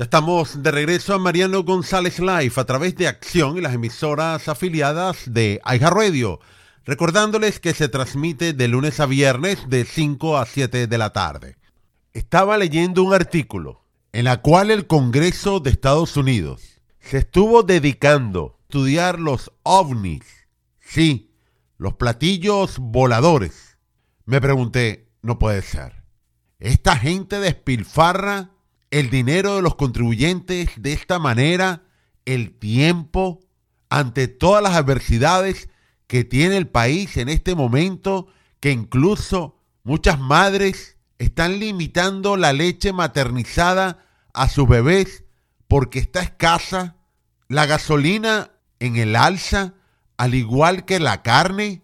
Ya estamos de regreso a Mariano González Live a través de Acción y las emisoras afiliadas de Aija. Recordándoles que se transmite de lunes a viernes de 5 a 7 de la tarde. Estaba leyendo un artículo en la cual el Congreso de Estados Unidos se estuvo dedicando a estudiar los ovnis. Sí, los platillos voladores. Me pregunté, no puede ser. Esta gente despilfarra el dinero de los contribuyentes de esta manera, el tiempo, ante todas las adversidades que tiene el país en este momento, que incluso muchas madres están limitando la leche maternizada a sus bebés porque está escasa, la gasolina en el alza, al igual que la carne,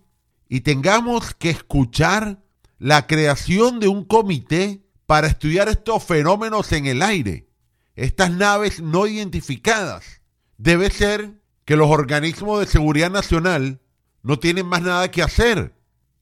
y tengamos que escuchar la creación de un comité para estudiar estos fenómenos en el aire, estas naves no identificadas. Debe ser que los organismos de seguridad nacional no tienen más nada que hacer,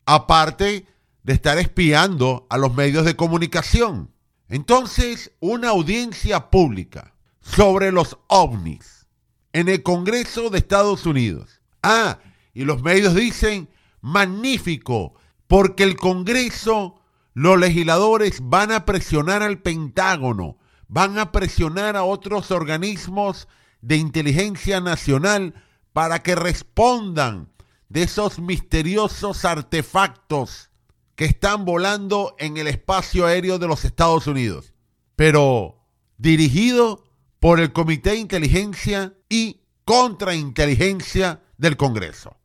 aparte de estar espiando a los medios de comunicación. Entonces, una audiencia pública sobre los ovnis en el Congreso de Estados Unidos. Ah, y los medios dicen, magnífico, porque el Congreso los legisladores van a presionar al Pentágono, van a presionar a otros organismos de inteligencia nacional para que respondan de esos misteriosos artefactos que están volando en el espacio aéreo de los Estados Unidos, pero dirigido por el Comité de Inteligencia y Contrainteligencia del Congreso.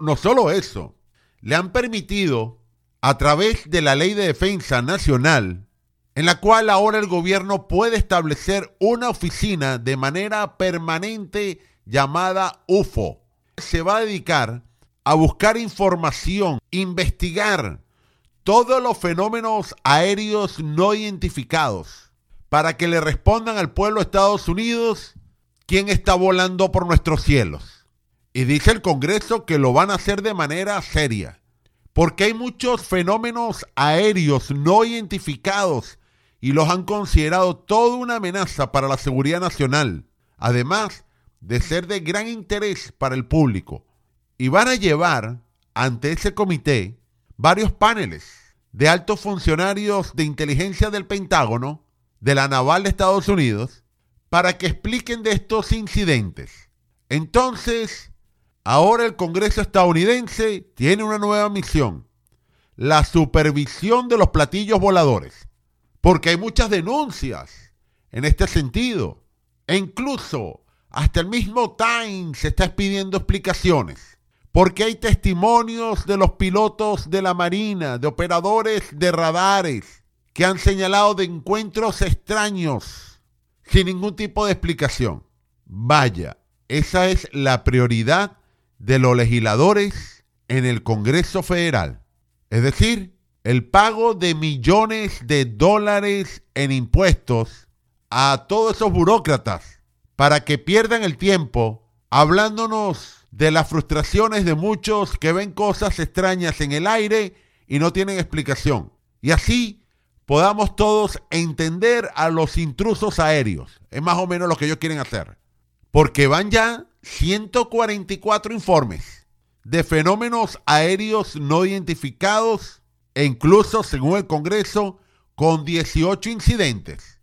No solo eso, le han permitido a través de la Ley de Defensa Nacional, en la cual ahora el gobierno puede establecer una oficina de manera permanente llamada UFO. Se va a dedicar a buscar información, investigar todos los fenómenos aéreos no identificados, para que le respondan al pueblo de Estados Unidos quién está volando por nuestros cielos. Y dice el Congreso que lo van a hacer de manera seria porque hay muchos fenómenos aéreos no identificados y los han considerado toda una amenaza para la seguridad nacional, además de ser de gran interés para el público. Y van a llevar ante ese comité varios paneles de altos funcionarios de inteligencia del Pentágono, de la Naval de Estados Unidos, para que expliquen de estos incidentes. Entonces, Ahora el Congreso estadounidense tiene una nueva misión, la supervisión de los platillos voladores, porque hay muchas denuncias en este sentido, e incluso hasta el mismo Times está pidiendo explicaciones, porque hay testimonios de los pilotos de la Marina, de operadores de radares, que han señalado de encuentros extraños sin ningún tipo de explicación. Vaya, esa es la prioridad de los legisladores en el Congreso Federal. Es decir, el pago de millones de dólares en impuestos a todos esos burócratas para que pierdan el tiempo hablándonos de las frustraciones de muchos que ven cosas extrañas en el aire y no tienen explicación. Y así podamos todos entender a los intrusos aéreos. Es más o menos lo que ellos quieren hacer. Porque van ya 144 informes de fenómenos aéreos no identificados e incluso, según el Congreso, con 18 incidentes,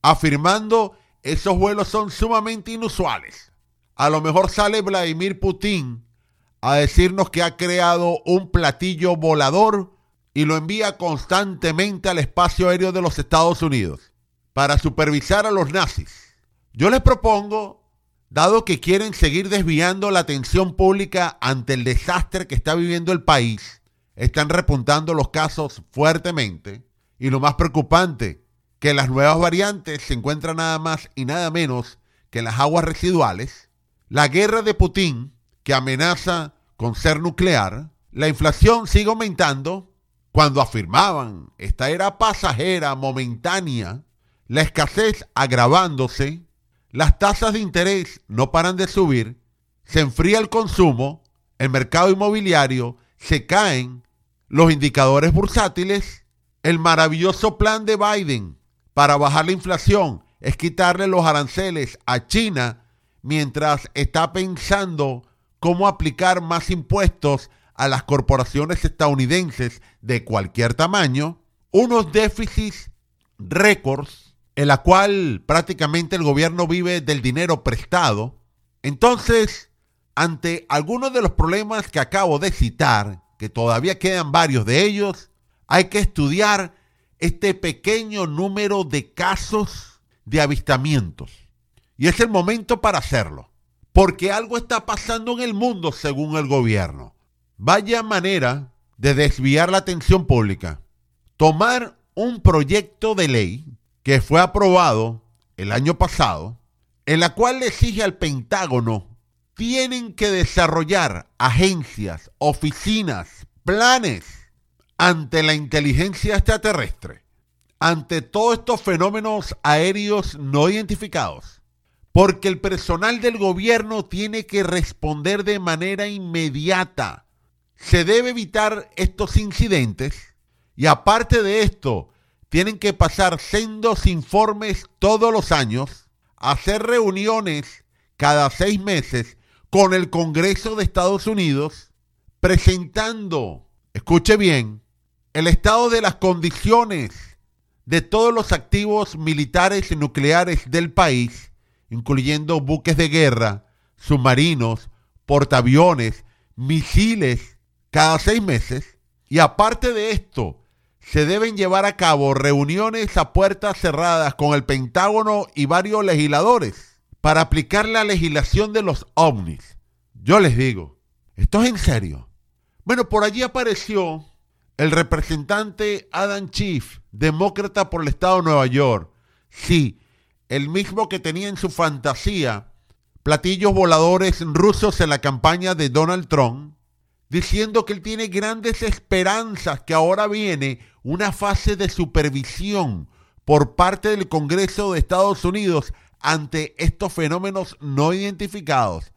afirmando esos vuelos son sumamente inusuales. A lo mejor sale Vladimir Putin a decirnos que ha creado un platillo volador y lo envía constantemente al espacio aéreo de los Estados Unidos para supervisar a los nazis. Yo les propongo dado que quieren seguir desviando la atención pública ante el desastre que está viviendo el país, están repuntando los casos fuertemente. Y lo más preocupante, que las nuevas variantes se encuentran nada más y nada menos que en las aguas residuales, la guerra de Putin, que amenaza con ser nuclear, la inflación sigue aumentando, cuando afirmaban esta era pasajera, momentánea, la escasez agravándose, las tasas de interés no paran de subir, se enfría el consumo, el mercado inmobiliario, se caen los indicadores bursátiles, el maravilloso plan de Biden para bajar la inflación es quitarle los aranceles a China mientras está pensando cómo aplicar más impuestos a las corporaciones estadounidenses de cualquier tamaño, unos déficits récords en la cual prácticamente el gobierno vive del dinero prestado. Entonces, ante algunos de los problemas que acabo de citar, que todavía quedan varios de ellos, hay que estudiar este pequeño número de casos de avistamientos. Y es el momento para hacerlo, porque algo está pasando en el mundo según el gobierno. Vaya manera de desviar la atención pública. Tomar un proyecto de ley que fue aprobado el año pasado, en la cual le exige al Pentágono tienen que desarrollar agencias, oficinas, planes ante la inteligencia extraterrestre, ante todos estos fenómenos aéreos no identificados, porque el personal del gobierno tiene que responder de manera inmediata. Se debe evitar estos incidentes y aparte de esto, tienen que pasar sendos informes todos los años, hacer reuniones cada seis meses con el Congreso de Estados Unidos, presentando, escuche bien, el estado de las condiciones de todos los activos militares y nucleares del país, incluyendo buques de guerra, submarinos, portaaviones, misiles, cada seis meses. Y aparte de esto, se deben llevar a cabo reuniones a puertas cerradas con el Pentágono y varios legisladores para aplicar la legislación de los ovnis. Yo les digo, esto es en serio. Bueno, por allí apareció el representante Adam Chief, demócrata por el estado de Nueva York. Sí, el mismo que tenía en su fantasía platillos voladores rusos en la campaña de Donald Trump diciendo que él tiene grandes esperanzas, que ahora viene una fase de supervisión por parte del Congreso de Estados Unidos ante estos fenómenos no identificados.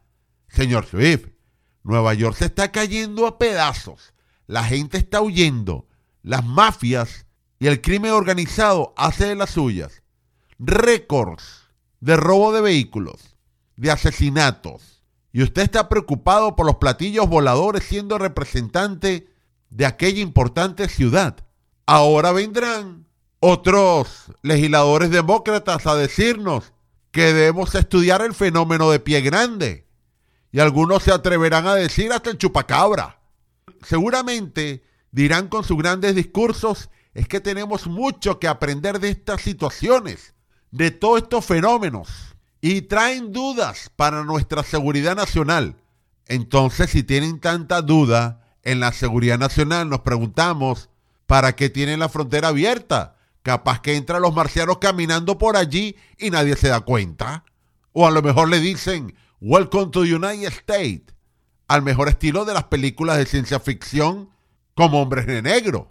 Señor Swift, Nueva York se está cayendo a pedazos, la gente está huyendo, las mafias y el crimen organizado hace de las suyas. Récords de robo de vehículos, de asesinatos, y usted está preocupado por los platillos voladores siendo representante de aquella importante ciudad. Ahora vendrán otros legisladores demócratas a decirnos que debemos estudiar el fenómeno de pie grande. Y algunos se atreverán a decir hasta el chupacabra. Seguramente dirán con sus grandes discursos es que tenemos mucho que aprender de estas situaciones, de todos estos fenómenos y traen dudas para nuestra seguridad nacional. Entonces, si tienen tanta duda en la seguridad nacional, nos preguntamos, ¿para qué tienen la frontera abierta? Capaz que entran los marcianos caminando por allí y nadie se da cuenta. O a lo mejor le dicen, Welcome to the United States, al mejor estilo de las películas de ciencia ficción como hombres de negro.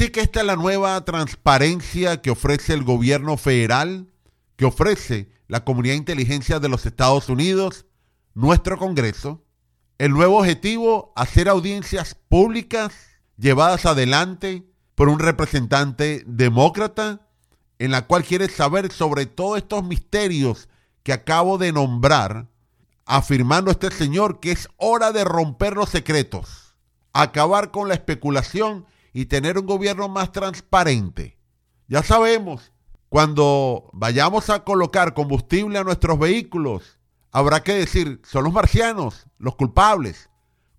Así que esta es la nueva transparencia que ofrece el gobierno federal, que ofrece la Comunidad de Inteligencia de los Estados Unidos, nuestro Congreso. El nuevo objetivo, hacer audiencias públicas llevadas adelante por un representante demócrata en la cual quiere saber sobre todos estos misterios que acabo de nombrar, afirmando este señor que es hora de romper los secretos, acabar con la especulación y tener un gobierno más transparente. Ya sabemos, cuando vayamos a colocar combustible a nuestros vehículos, habrá que decir, son los marcianos los culpables.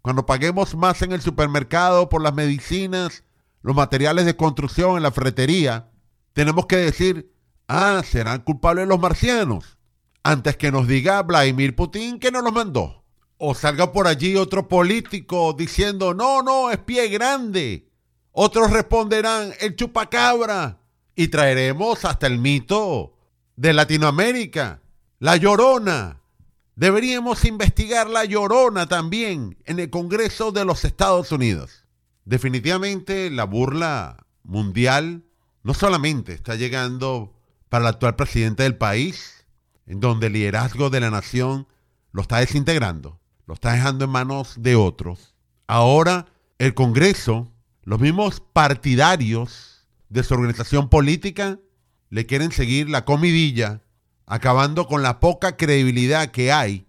Cuando paguemos más en el supermercado por las medicinas, los materiales de construcción en la ferretería, tenemos que decir, ah, serán culpables los marcianos, antes que nos diga Vladimir Putin que nos los mandó. O salga por allí otro político diciendo, no, no, es pie grande. Otros responderán, el chupacabra. Y traeremos hasta el mito de Latinoamérica, la llorona. Deberíamos investigar la llorona también en el Congreso de los Estados Unidos. Definitivamente la burla mundial no solamente está llegando para el actual presidente del país, en donde el liderazgo de la nación lo está desintegrando, lo está dejando en manos de otros. Ahora el Congreso, los mismos partidarios de su organización política, le quieren seguir la comidilla, acabando con la poca credibilidad que hay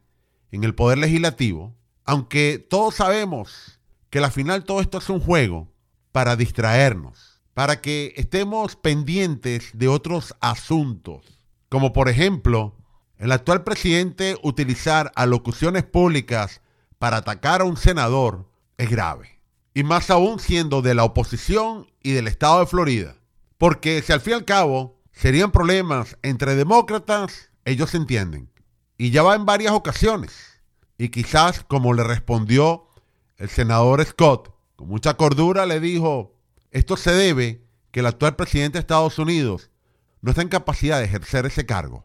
en el poder legislativo, aunque todos sabemos que al final todo esto es un juego para distraernos para que estemos pendientes de otros asuntos, como por ejemplo el actual presidente utilizar alocuciones públicas para atacar a un senador es grave. Y más aún siendo de la oposición y del estado de Florida. Porque si al fin y al cabo serían problemas entre demócratas, ellos se entienden. Y ya va en varias ocasiones. Y quizás como le respondió el senador Scott, con mucha cordura le dijo, esto se debe que el actual presidente de Estados Unidos no está en capacidad de ejercer ese cargo.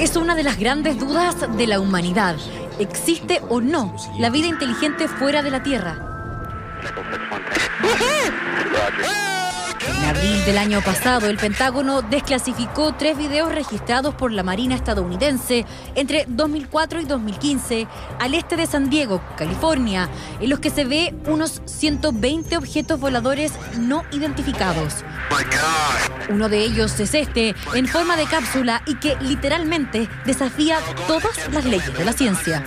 Es una de las grandes dudas de la humanidad. ¿Existe o no la vida inteligente fuera de la Tierra? En abril del año pasado, el Pentágono desclasificó tres videos registrados por la Marina estadounidense entre 2004 y 2015 al este de San Diego, California, en los que se ve unos 120 objetos voladores no identificados. Uno de ellos es este, en forma de cápsula y que literalmente desafía todas las leyes de la ciencia.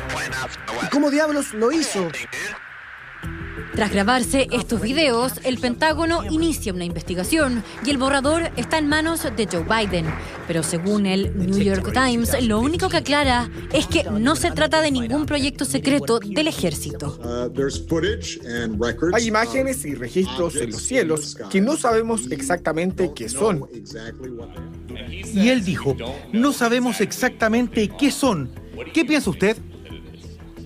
¿Cómo diablos lo hizo? Tras grabarse estos videos, el Pentágono inicia una investigación y el borrador está en manos de Joe Biden. Pero según el New York Times, lo único que aclara es que no se trata de ningún proyecto secreto del ejército. Hay imágenes y registros en los cielos que no sabemos exactamente qué son. Y él dijo, no sabemos exactamente qué son. ¿Qué piensa usted?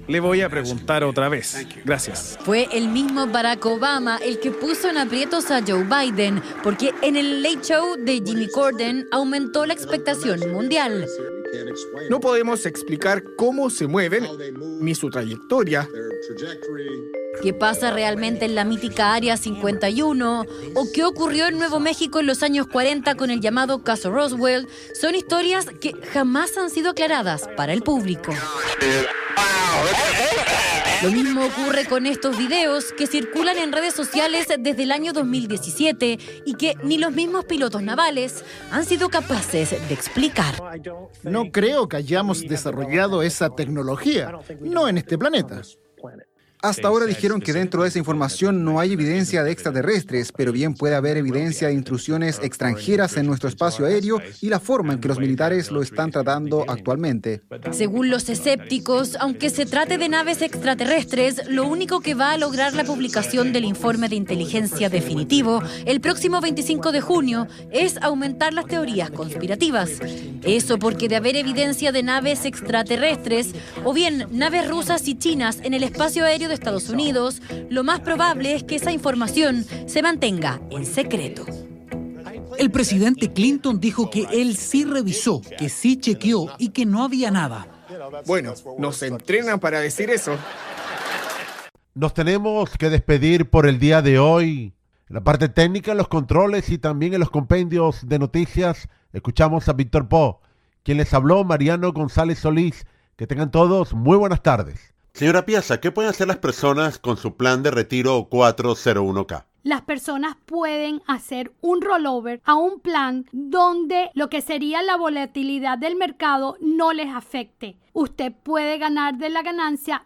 Le voy a preguntar otra vez. Gracias. Fue el mismo Barack Obama el que puso en aprietos a Joe Biden, porque en el Late Show de Jimmy Corden aumentó la expectación mundial. No podemos explicar cómo se mueven ni su trayectoria. ¿Qué pasa realmente en la mítica Área 51? ¿O qué ocurrió en Nuevo México en los años 40 con el llamado caso Roswell? Son historias que jamás han sido aclaradas para el público. Lo mismo ocurre con estos videos que circulan en redes sociales desde el año 2017 y que ni los mismos pilotos navales han sido capaces de explicar. No creo que hayamos desarrollado esa tecnología, no en este planeta. Hasta ahora dijeron que dentro de esa información no hay evidencia de extraterrestres, pero bien puede haber evidencia de intrusiones extranjeras en nuestro espacio aéreo y la forma en que los militares lo están tratando actualmente. Según los escépticos, aunque se trate de naves extraterrestres, lo único que va a lograr la publicación del informe de inteligencia definitivo el próximo 25 de junio es aumentar las teorías conspirativas. Eso porque de haber evidencia de naves extraterrestres o bien naves rusas y chinas en el espacio aéreo de Estados Unidos, lo más probable es que esa información se mantenga en secreto. El presidente Clinton dijo que él sí revisó, que sí chequeó y que no había nada. Bueno, nos entrenan para decir eso. Nos tenemos que despedir por el día de hoy. En la parte técnica, en los controles y también en los compendios de noticias, escuchamos a Víctor Po, quien les habló, Mariano González Solís. Que tengan todos muy buenas tardes. Señora Piazza, ¿qué pueden hacer las personas con su plan de retiro 401k? las personas pueden hacer un rollover a un plan donde lo que sería la volatilidad del mercado no les afecte. Usted puede ganar de la ganancia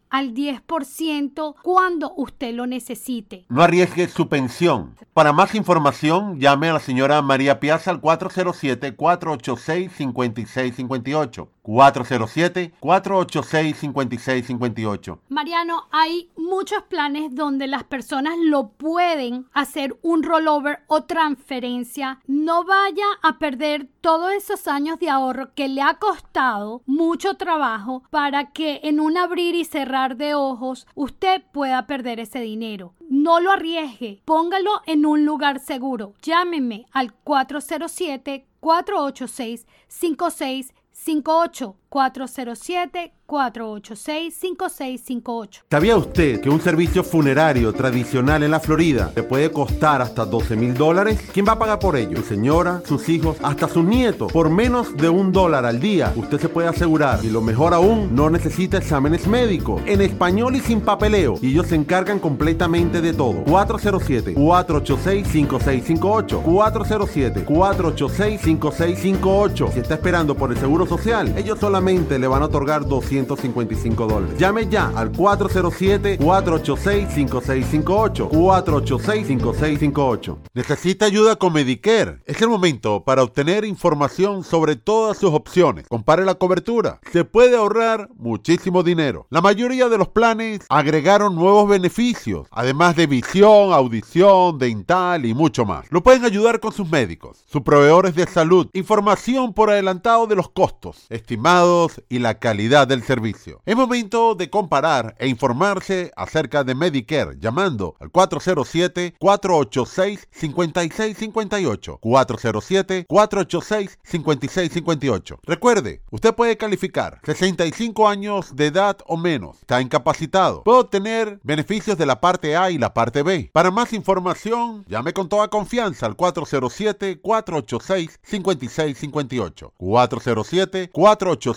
al 10% cuando usted lo necesite. No arriesgue su pensión. Para más información, llame a la señora María Piazza al 407-486-5658. 407-486-5658. Mariano, hay muchos planes donde las personas lo pueden hacer un rollover o transferencia. No vaya a perder todos esos años de ahorro que le ha costado mucho trabajo para que en un abrir y cerrar de ojos usted pueda perder ese dinero. No lo arriesgue, póngalo en un lugar seguro. Llámeme al 407 486 5658 407 486-5658. ¿Sabía usted que un servicio funerario tradicional en la Florida le puede costar hasta 12 mil dólares? ¿Quién va a pagar por ello? Su señora, sus hijos, hasta sus nietos. Por menos de un dólar al día, usted se puede asegurar. Y lo mejor aún, no necesita exámenes médicos. En español y sin papeleo. Y ellos se encargan completamente de todo. 407-486-5658. 407-486-5658. Si está esperando por el seguro social, ellos solamente le van a otorgar 200 155 dólares. Llame ya al 407-486-5658. 486-5658. ¿Necesita ayuda con Medicare? Es el momento para obtener información sobre todas sus opciones. Compare la cobertura. Se puede ahorrar muchísimo dinero. La mayoría de los planes agregaron nuevos beneficios, además de visión, audición, dental y mucho más. Lo pueden ayudar con sus médicos, sus proveedores de salud, información por adelantado de los costos estimados y la calidad del servicio. Es momento de comparar e informarse acerca de Medicare llamando al 407-486-5658. 407-486-5658. Recuerde, usted puede calificar 65 años de edad o menos. Está incapacitado. Puede obtener beneficios de la parte A y la parte B. Para más información, llame con toda confianza al 407-486-5658.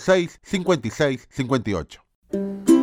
407-486-5658. 58.